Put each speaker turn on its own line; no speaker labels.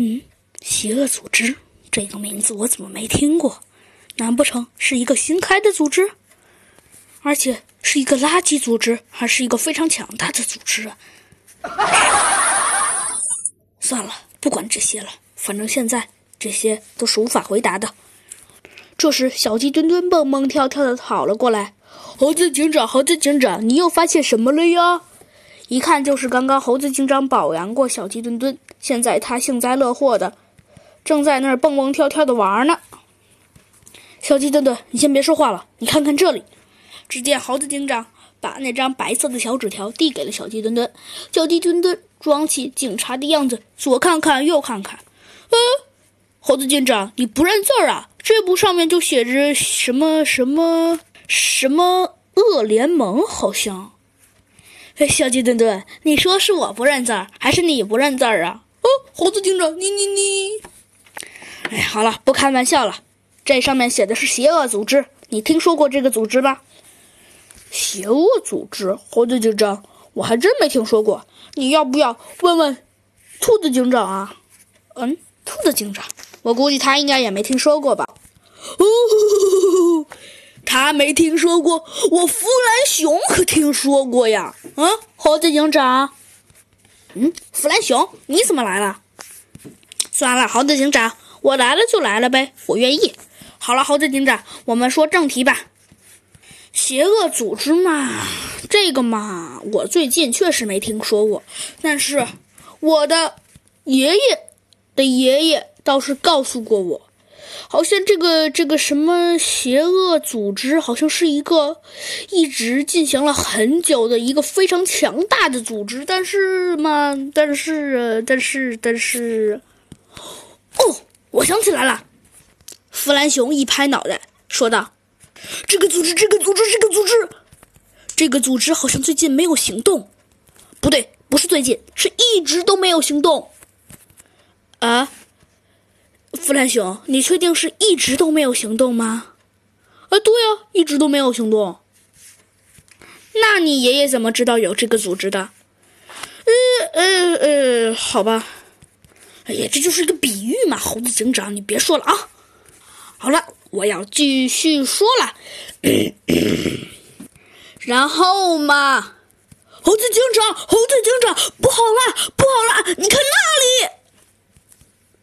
嗯，邪恶组织这个名字我怎么没听过？难不成是一个新开的组织？而且是一个垃圾组织，还是一个非常强大的组织啊？算了，不管这些了，反正现在这些都是无法回答的。这时，小鸡墩墩蹦蹦跳跳的跑了过来。猴子警长，猴子警长，你又发现什么了呀？一看就是刚刚猴子警长保养过小鸡墩墩，现在他幸灾乐祸的，正在那儿蹦蹦跳跳的玩呢。小鸡墩墩，你先别说话了，你看看这里。只见猴子警长把那张白色的小纸条递给了小鸡墩墩，小鸡墩墩装起警察的样子，左看看右看看。呃，猴子警长，你不认字儿啊？这不上面就写着什么什么什么恶联盟，好像。小鸡墩墩，你说是我不认字儿，还是你不认字儿啊？哦，猴子警长，你你你！哎，好了，不开玩笑了。这上面写的是邪恶组织，你听说过这个组织吗？邪恶组织，猴子警长，我还真没听说过。你要不要问问兔子警长啊？嗯，兔子警长，我估计他应该也没听说过吧。哦。他没听说过，我弗兰熊可听说过呀。嗯，猴子警长。嗯，弗兰熊，你怎么来了？算了，猴子警长，我来了就来了呗，我愿意。好了，猴子警长，我们说正题吧。邪恶组织嘛，这个嘛，我最近确实没听说过，但是我的爷爷的爷爷倒是告诉过我。好像这个这个什么邪恶组织，好像是一个一直进行了很久的一个非常强大的组织，但是嘛，但是但是但是，哦，我想起来了，弗兰熊一拍脑袋说道：“这个组织，这个组织，这个组织，这个组织好像最近没有行动，不对，不是最近，是一直都没有行动。”弗兰熊，你确定是一直都没有行动吗？啊，对呀，一直都没有行动。那你爷爷怎么知道有这个组织的？呃呃呃，好吧。哎呀，这就是一个比喻嘛，猴子警长，你别说了啊。好了，我要继续说了。然后嘛，猴子警长，猴子警长，不好了，不好了！你看那里。